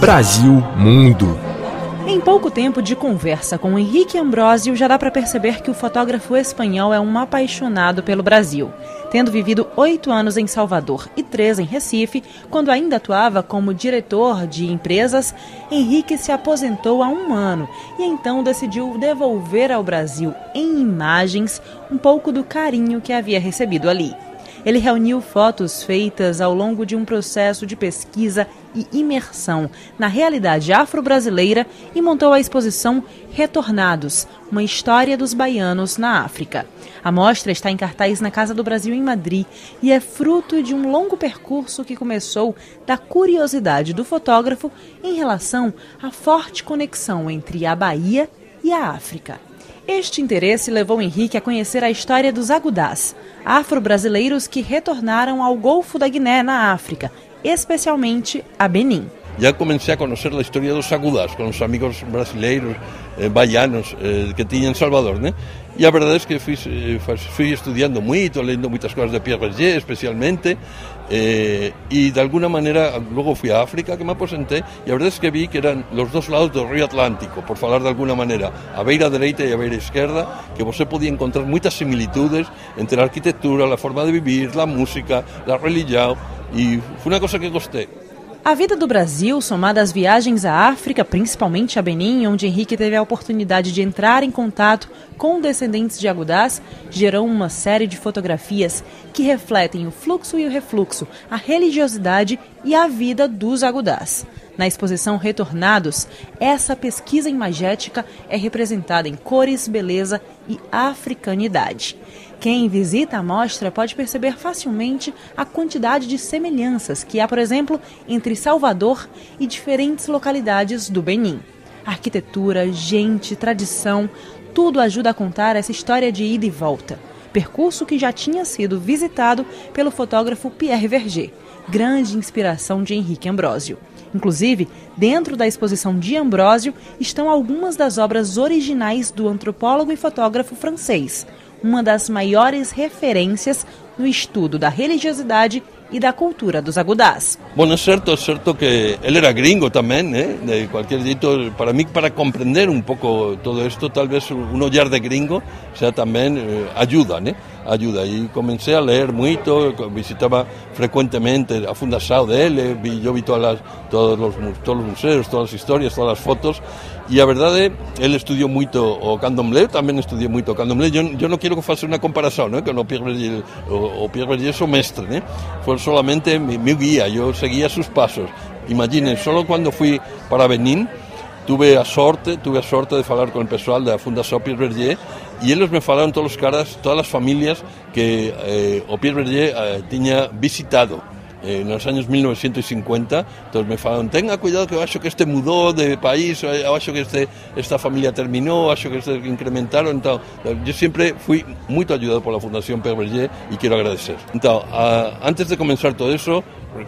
Brasil Mundo. Em pouco tempo de conversa com Henrique Ambrosio, já dá para perceber que o fotógrafo espanhol é um apaixonado pelo Brasil. Tendo vivido oito anos em Salvador e três em Recife, quando ainda atuava como diretor de empresas, Henrique se aposentou há um ano e então decidiu devolver ao Brasil, em imagens, um pouco do carinho que havia recebido ali. Ele reuniu fotos feitas ao longo de um processo de pesquisa e imersão na realidade afro-brasileira e montou a exposição Retornados, uma história dos baianos na África. A mostra está em cartaz na Casa do Brasil em Madrid e é fruto de um longo percurso que começou da curiosidade do fotógrafo em relação à forte conexão entre a Bahia e a África. Este interesse levou Henrique a conhecer a história dos agudás, afro-brasileiros que retornaram ao Golfo da Guiné, na África, especialmente a Benin. Já comecei a conhecer a história dos agudás com os amigos brasileiros, eh, baianos eh, que tinha em Salvador, né? E a verdade é que fui, eh, fui estudando muito, lendo muitas coisas de Pierre Berger, especialmente, eh, de alguma maneira logo fui a África, que me aposenté, e a verdade é que vi que eram os dois lados do Rio Atlântico, por falar de alguma maneira, a beira direita e a beira esquerda, que você podia encontrar muitas similitudes entre a arquitetura, a forma de viver, a música, a religião, e foi uma coisa que gostei. A vida do Brasil, somada às viagens à África, principalmente a Benin, onde Henrique teve a oportunidade de entrar em contato com descendentes de agudás, gerou uma série de fotografias que refletem o fluxo e o refluxo, a religiosidade e a vida dos agudás. Na exposição Retornados, essa pesquisa imagética é representada em cores, beleza e africanidade. Quem visita a mostra pode perceber facilmente a quantidade de semelhanças que há, por exemplo, entre Salvador e diferentes localidades do Benin. Arquitetura, gente, tradição, tudo ajuda a contar essa história de ida e volta. Percurso que já tinha sido visitado pelo fotógrafo Pierre Verger, grande inspiração de Henrique Ambrosio. Inclusive, dentro da exposição de Ambrosio estão algumas das obras originais do antropólogo e fotógrafo francês, uma das maiores referências no estudo da religiosidade e da cultura dos agudás. Bom, é certo, é certo que ele era gringo também, né? De qualquer jeito, para mim, para compreender um pouco todo isto, talvez um olhar de gringo já também eh, ajuda, né? Ajuda. E comecei a ler muito, visitava frequentemente a fundação dele, vi, eu vi todas as, todos, os, todos os museus, todas as histórias, todas as fotos, e a verdade, ele estudou muito o candomblé, também estudou muito o candomblé. Eu, eu não quero fazer uma comparação, né? que o Pierre Verdier, o, o Pierre Verdier é o mestre, né? Foi solamente mi, mi guía, yo seguía sus pasos. Imaginen, solo cuando fui para Benín, tuve a sorte, tuve a sorte de falar con el pessoal da Fundación Pierre Verdier e eles me falaron todos os caras, todas as familias que eh, o Pierre Verdier eh, tiña visitado eh, nos anos 1950, entonces me falaron, tenga cuidado que acho que este mudou de país, acho que este, esta familia terminou, acho que este incrementaron, então, eu sempre fui muito ajudado por la Fundación Pierre Berger e quero agradecer. Então, a, antes de comenzar todo eso,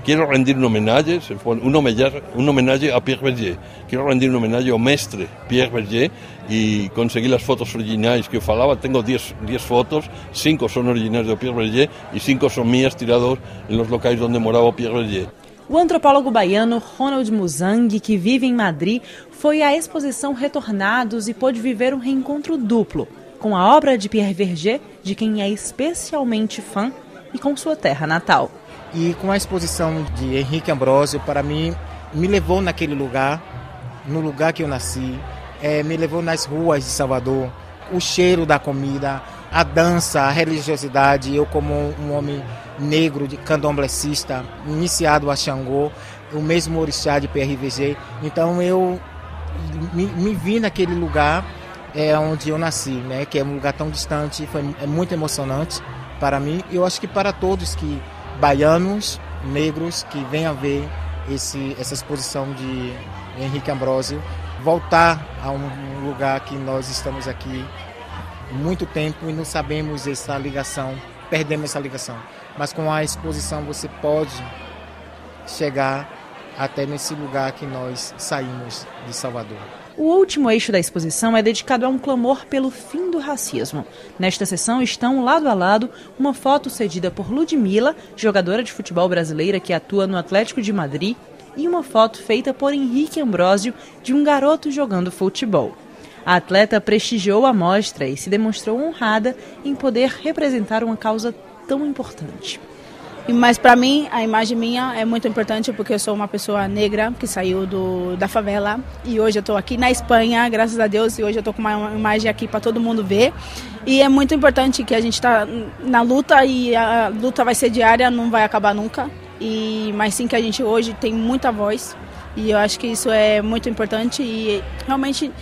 quiero rendir un homenaje, un homenaje, un homenaje a Pierre Berger. Quiero rendir un homenaje ao mestre Pierre Berger e conseguir as fotos originais que eu falava. Tengo 10, 10 fotos, 5 son originais de Pierre Berger e 5 son mías tirados en los locais onde morava Pierre Berger. O antropólogo baiano Ronald Muzang, que vive em Madrid, foi à exposição Retornados e pôde viver um reencontro duplo com a obra de Pierre Verger, de quem é especialmente fã, e com sua terra natal. E com a exposição de Henrique Ambrosio, para mim, me levou naquele lugar, no lugar que eu nasci, é, me levou nas ruas de Salvador, o cheiro da comida, a dança, a religiosidade. Eu, como um homem negro, de candomblecista, iniciado a Xangô, o mesmo orixá de PRVG. Então eu me, me vi naquele lugar é, onde eu nasci, né? que é um lugar tão distante, foi, é muito emocionante para mim. E eu acho que para todos que baianos, negros que venham ver esse, essa exposição de Henrique Ambrosio, voltar a um lugar que nós estamos aqui muito tempo e não sabemos essa ligação, perdemos essa ligação. Mas com a exposição você pode chegar até nesse lugar que nós saímos de Salvador. O último eixo da exposição é dedicado a um clamor pelo fim do racismo. Nesta sessão estão, lado a lado, uma foto cedida por Ludmilla, jogadora de futebol brasileira que atua no Atlético de Madrid, e uma foto feita por Henrique Ambrosio de um garoto jogando futebol. A atleta prestigiou a mostra e se demonstrou honrada em poder representar uma causa tão importante. Mas para mim, a imagem minha é muito importante porque eu sou uma pessoa negra que saiu do, da favela e hoje eu estou aqui na Espanha, graças a Deus, e hoje eu estou com uma imagem aqui para todo mundo ver. E é muito importante que a gente está na luta e a luta vai ser diária, não vai acabar nunca. E mas sim que a gente hoje tem muita voz. E eu acho que isso é muito importante. E realmente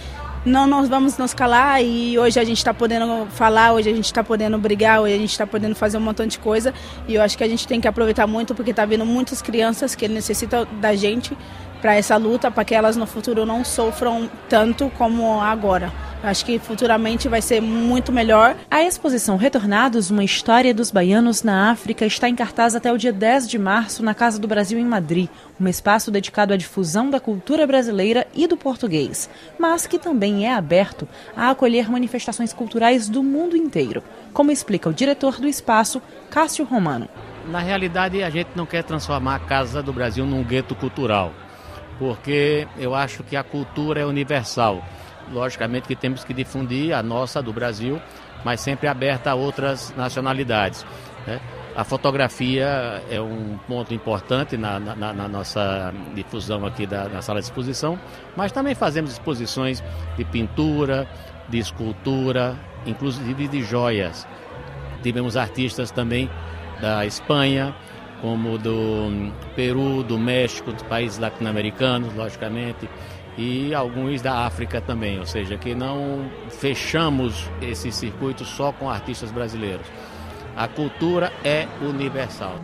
não nós vamos nos calar. E hoje a gente está podendo falar, hoje a gente está podendo brigar, hoje a gente está podendo fazer um montão de coisa. E eu acho que a gente tem que aproveitar muito porque está vindo muitas crianças que necessitam da gente para essa luta, para que elas no futuro não sofram tanto como agora. Acho que futuramente vai ser muito melhor. A exposição Retornados, uma história dos baianos na África, está em cartaz até o dia 10 de março na Casa do Brasil em Madrid, um espaço dedicado à difusão da cultura brasileira e do português, mas que também é aberto a acolher manifestações culturais do mundo inteiro, como explica o diretor do espaço, Cássio Romano. Na realidade, a gente não quer transformar a Casa do Brasil num gueto cultural, porque eu acho que a cultura é universal logicamente que temos que difundir a nossa do Brasil, mas sempre aberta a outras nacionalidades. Né? A fotografia é um ponto importante na, na, na nossa difusão aqui da, na sala de exposição, mas também fazemos exposições de pintura, de escultura, inclusive de joias. Tivemos artistas também da Espanha, como do Peru, do México, dos países latino-americanos, logicamente e alguns da África também, ou seja, que não fechamos esse circuito só com artistas brasileiros. A cultura é universal.